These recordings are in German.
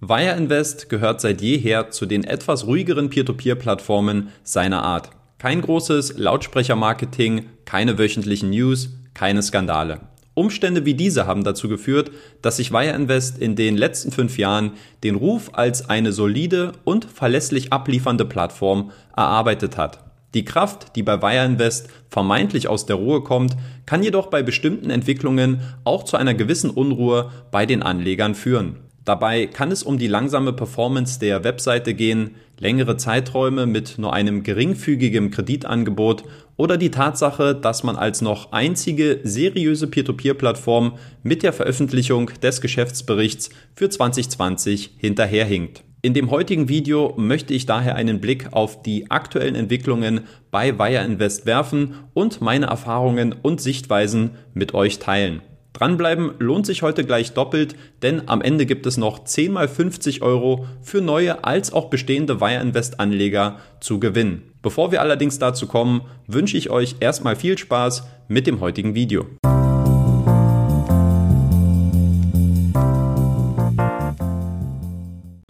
Wire Invest gehört seit jeher zu den etwas ruhigeren Peer-to-Peer-Plattformen seiner Art. Kein großes Lautsprechermarketing, keine wöchentlichen News, keine Skandale. Umstände wie diese haben dazu geführt, dass sich Wire Invest in den letzten fünf Jahren den Ruf als eine solide und verlässlich abliefernde Plattform erarbeitet hat. Die Kraft, die bei Wire Invest vermeintlich aus der Ruhe kommt, kann jedoch bei bestimmten Entwicklungen auch zu einer gewissen Unruhe bei den Anlegern führen. Dabei kann es um die langsame Performance der Webseite gehen, längere Zeiträume mit nur einem geringfügigen Kreditangebot oder die Tatsache, dass man als noch einzige seriöse Peer-to-Peer-Plattform mit der Veröffentlichung des Geschäftsberichts für 2020 hinterherhinkt. In dem heutigen Video möchte ich daher einen Blick auf die aktuellen Entwicklungen bei Wire Invest werfen und meine Erfahrungen und Sichtweisen mit euch teilen. Dranbleiben lohnt sich heute gleich doppelt, denn am Ende gibt es noch 10 mal 50 Euro für neue als auch bestehende Wire Invest Anleger zu gewinnen. Bevor wir allerdings dazu kommen, wünsche ich euch erstmal viel Spaß mit dem heutigen Video.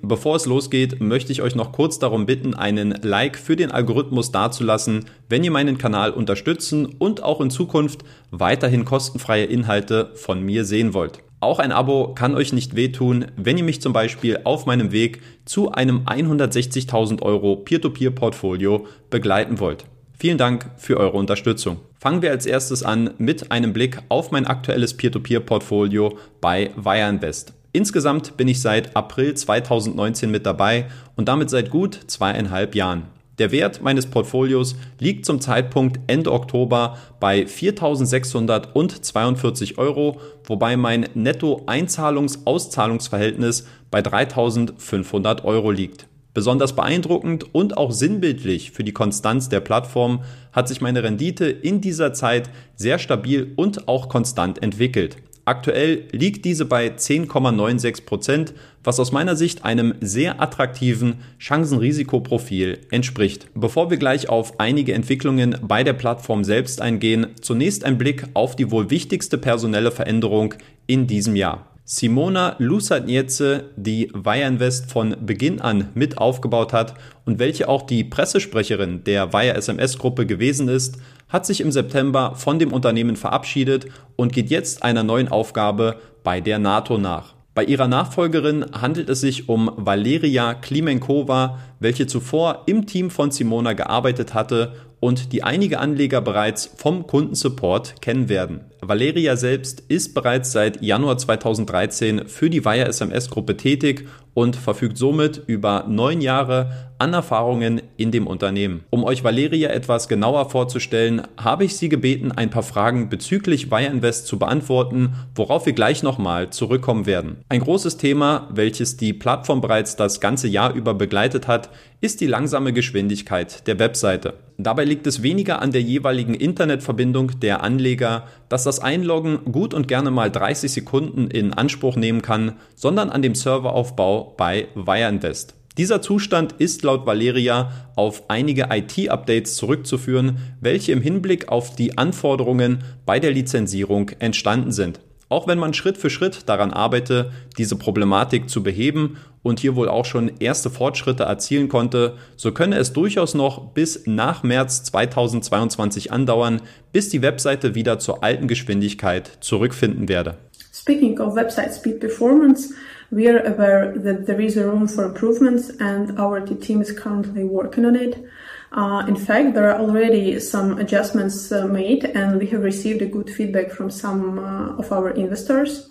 Bevor es losgeht, möchte ich euch noch kurz darum bitten, einen Like für den Algorithmus dazulassen, wenn ihr meinen Kanal unterstützen und auch in Zukunft weiterhin kostenfreie Inhalte von mir sehen wollt. Auch ein Abo kann euch nicht wehtun, wenn ihr mich zum Beispiel auf meinem Weg zu einem 160.000 Euro Peer-to-Peer-Portfolio begleiten wollt. Vielen Dank für eure Unterstützung. Fangen wir als erstes an mit einem Blick auf mein aktuelles Peer-to-Peer-Portfolio bei Wireinvest. Insgesamt bin ich seit April 2019 mit dabei und damit seit gut zweieinhalb Jahren. Der Wert meines Portfolios liegt zum Zeitpunkt Ende Oktober bei 4.642 Euro, wobei mein Netto-Einzahlungs-Auszahlungsverhältnis bei 3.500 Euro liegt. Besonders beeindruckend und auch sinnbildlich für die Konstanz der Plattform hat sich meine Rendite in dieser Zeit sehr stabil und auch konstant entwickelt. Aktuell liegt diese bei 10,96 Prozent, was aus meiner Sicht einem sehr attraktiven Chancen-Risikoprofil entspricht. Bevor wir gleich auf einige Entwicklungen bei der Plattform selbst eingehen, zunächst ein Blick auf die wohl wichtigste personelle Veränderung in diesem Jahr. Simona Lusatnietze, die Wireinvest von Beginn an mit aufgebaut hat und welche auch die Pressesprecherin der Wire SMS Gruppe gewesen ist, hat sich im September von dem Unternehmen verabschiedet und geht jetzt einer neuen Aufgabe bei der NATO nach. Bei ihrer Nachfolgerin handelt es sich um Valeria Klimenkova, welche zuvor im Team von Simona gearbeitet hatte und die einige Anleger bereits vom Kundensupport kennen werden. Valeria selbst ist bereits seit Januar 2013 für die Wire SMS Gruppe tätig und verfügt somit über neun Jahre an Erfahrungen in dem Unternehmen. Um euch Valeria etwas genauer vorzustellen, habe ich sie gebeten, ein paar Fragen bezüglich Wire Invest zu beantworten, worauf wir gleich nochmal zurückkommen werden. Ein großes Thema, welches die Plattform bereits das ganze Jahr über begleitet hat, ist die langsame Geschwindigkeit der Webseite. Dabei liegt es weniger an der jeweiligen Internetverbindung der Anleger, dass das Einloggen gut und gerne mal 30 Sekunden in Anspruch nehmen kann, sondern an dem Serveraufbau bei Wireinvest. Dieser Zustand ist laut Valeria auf einige IT-Updates zurückzuführen, welche im Hinblick auf die Anforderungen bei der Lizenzierung entstanden sind. Auch wenn man Schritt für Schritt daran arbeite, diese Problematik zu beheben und hier wohl auch schon erste Fortschritte erzielen konnte, so könne es durchaus noch bis nach März 2022 andauern, bis die Webseite wieder zur alten Geschwindigkeit zurückfinden werde. Speaking of website speed performance, we are aware that there is a room for improvements and our team is currently working on it. Uh, in fact, there are already some adjustments uh, made, and we have received a good feedback from some uh, of our investors.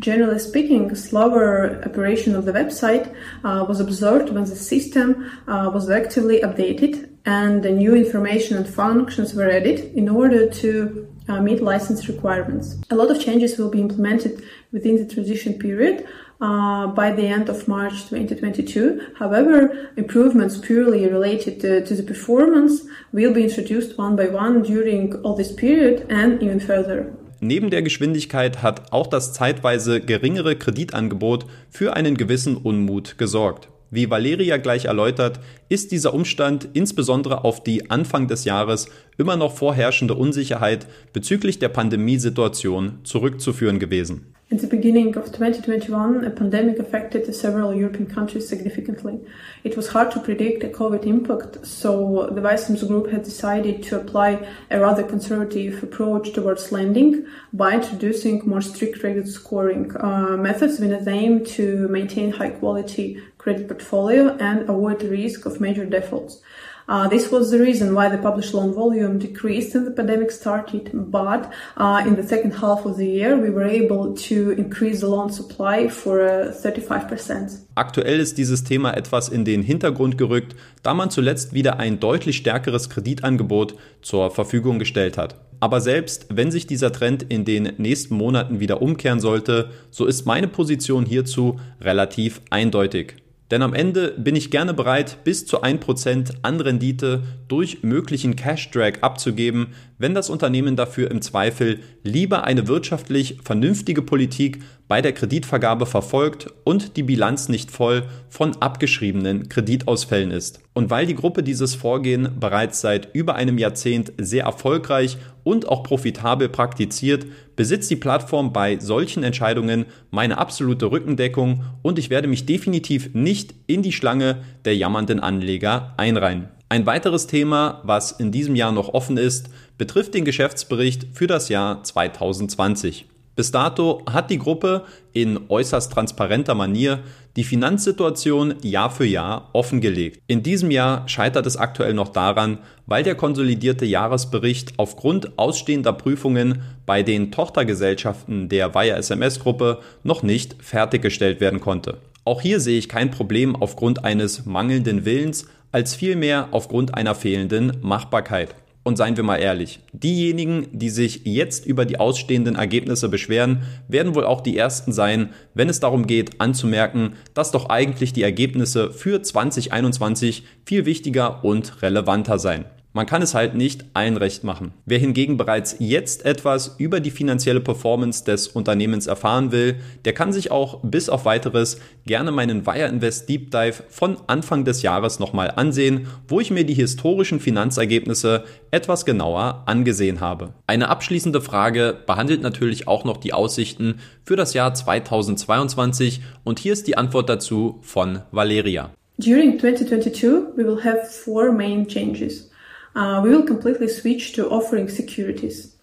Generally speaking, slower operation of the website uh, was observed when the system uh, was actively updated and the new information and functions were added in order to uh, meet license requirements. A lot of changes will be implemented within the transition period, uh, by the end of March 2022. However, improvements purely related to, to, the performance will be introduced one by one during all this period and even further. Neben der Geschwindigkeit hat auch das zeitweise geringere Kreditangebot für einen gewissen Unmut gesorgt. Wie Valeria gleich erläutert, ist dieser Umstand insbesondere auf die Anfang des Jahres immer noch vorherrschende Unsicherheit bezüglich der Pandemiesituation zurückzuführen gewesen. In the beginning of 2021, a pandemic affected several European countries significantly. It was hard to predict a COVID impact, so the Weisams Group had decided to apply a rather conservative approach towards lending by introducing more strict credit scoring uh, methods with an aim to maintain high quality credit portfolio and avoid the risk of major defaults. Uh, this was the reason why the published loan volume decreased when the pandemic started, but uh, in the second half of the year we were able to increase the loan supply for uh, 35%. Aktuell ist dieses Thema etwas in den Hintergrund gerückt, da man zuletzt wieder ein deutlich stärkeres Kreditangebot zur Verfügung gestellt hat. Aber selbst wenn sich dieser Trend in den nächsten Monaten wieder umkehren sollte, so ist meine Position hierzu relativ eindeutig. Denn am Ende bin ich gerne bereit, bis zu 1% an Rendite durch möglichen Cash-Drag abzugeben, wenn das Unternehmen dafür im Zweifel lieber eine wirtschaftlich vernünftige Politik bei der Kreditvergabe verfolgt und die Bilanz nicht voll von abgeschriebenen Kreditausfällen ist. Und weil die Gruppe dieses Vorgehen bereits seit über einem Jahrzehnt sehr erfolgreich und auch profitabel praktiziert, besitzt die Plattform bei solchen Entscheidungen meine absolute Rückendeckung und ich werde mich definitiv nicht in die Schlange der jammernden Anleger einreihen. Ein weiteres Thema, was in diesem Jahr noch offen ist, betrifft den Geschäftsbericht für das Jahr 2020. Bis dato hat die Gruppe in äußerst transparenter Manier die Finanzsituation Jahr für Jahr offengelegt. In diesem Jahr scheitert es aktuell noch daran, weil der konsolidierte Jahresbericht aufgrund ausstehender Prüfungen bei den Tochtergesellschaften der Wire SMS Gruppe noch nicht fertiggestellt werden konnte. Auch hier sehe ich kein Problem aufgrund eines mangelnden Willens, als vielmehr aufgrund einer fehlenden Machbarkeit. Und seien wir mal ehrlich, diejenigen, die sich jetzt über die ausstehenden Ergebnisse beschweren, werden wohl auch die Ersten sein, wenn es darum geht anzumerken, dass doch eigentlich die Ergebnisse für 2021 viel wichtiger und relevanter seien. Man kann es halt nicht allen recht machen. Wer hingegen bereits jetzt etwas über die finanzielle Performance des Unternehmens erfahren will, der kann sich auch bis auf weiteres gerne meinen Wire Invest Deep Dive von Anfang des Jahres nochmal ansehen, wo ich mir die historischen Finanzergebnisse etwas genauer angesehen habe. Eine abschließende Frage behandelt natürlich auch noch die Aussichten für das Jahr 2022 und hier ist die Antwort dazu von Valeria. During 2022 we will have four main changes. Uh, we will completely switch to offering securities.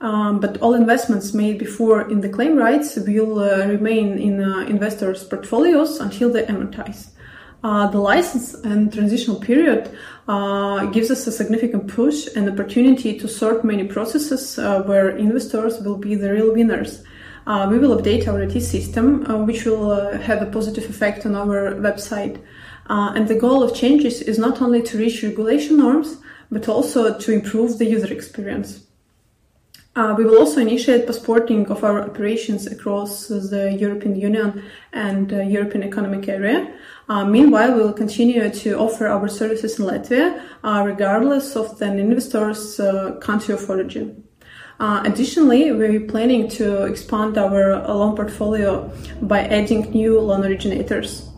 Um, but all investments made before in the claim rights will uh, remain in uh, investors' portfolios until they amortize. Uh, the license and transitional period uh, gives us a significant push and opportunity to sort many processes uh, where investors will be the real winners. we will update our IT system, which will have a positive effect on our website. and the goal of changes is not only to reach regulation norms, but also to improve the user experience. Uh, we will also initiate passporting of our operations across the European Union and uh, European Economic Area. Uh, meanwhile, we will continue to offer our services in Latvia, uh, regardless of the investor's uh, country of origin. Uh, additionally, we're planning to expand our loan portfolio by adding new loan originators.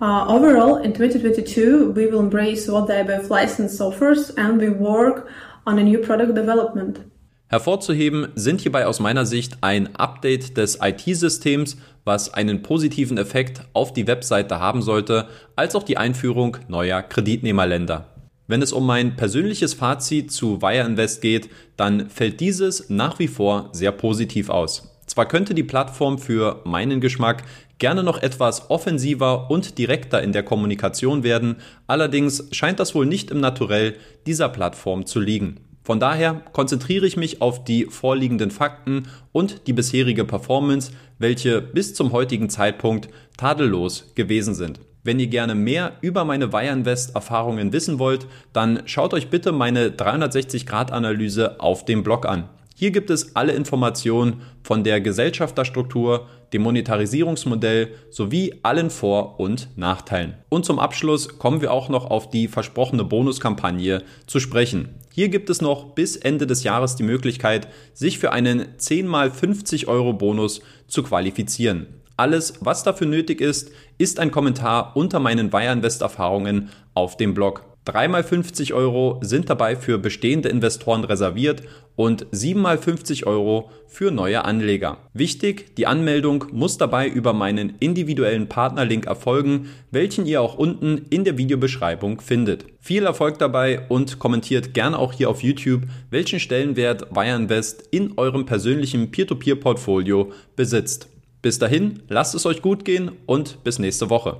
Uh, overall, in 2022, we will embrace what the IBF license offers and we work on a new product development. Hervorzuheben sind hierbei aus meiner Sicht ein Update des IT-Systems, was einen positiven Effekt auf die Webseite haben sollte, als auch die Einführung neuer Kreditnehmerländer. Wenn es um mein persönliches Fazit zu Wire Invest geht, dann fällt dieses nach wie vor sehr positiv aus. Zwar könnte die Plattform für meinen Geschmack gerne noch etwas offensiver und direkter in der Kommunikation werden, allerdings scheint das wohl nicht im Naturell dieser Plattform zu liegen. Von daher konzentriere ich mich auf die vorliegenden Fakten und die bisherige Performance, welche bis zum heutigen Zeitpunkt tadellos gewesen sind. Wenn ihr gerne mehr über meine Wire Invest Erfahrungen wissen wollt, dann schaut euch bitte meine 360-Grad-Analyse auf dem Blog an. Hier gibt es alle Informationen von der Gesellschafterstruktur, dem Monetarisierungsmodell sowie allen Vor- und Nachteilen. Und zum Abschluss kommen wir auch noch auf die versprochene Bonuskampagne zu sprechen. Hier gibt es noch bis Ende des Jahres die Möglichkeit, sich für einen 10 mal 50 Euro Bonus zu qualifizieren. Alles, was dafür nötig ist, ist ein Kommentar unter meinen Wire Invest Erfahrungen auf dem Blog. Dreimal 50 Euro sind dabei für bestehende Investoren reserviert und siebenmal 50 Euro für neue Anleger. Wichtig, die Anmeldung muss dabei über meinen individuellen Partnerlink erfolgen, welchen ihr auch unten in der Videobeschreibung findet. Viel Erfolg dabei und kommentiert gerne auch hier auf YouTube, welchen Stellenwert Wireinvest in eurem persönlichen Peer-to-Peer-Portfolio besitzt. Bis dahin, lasst es euch gut gehen und bis nächste Woche.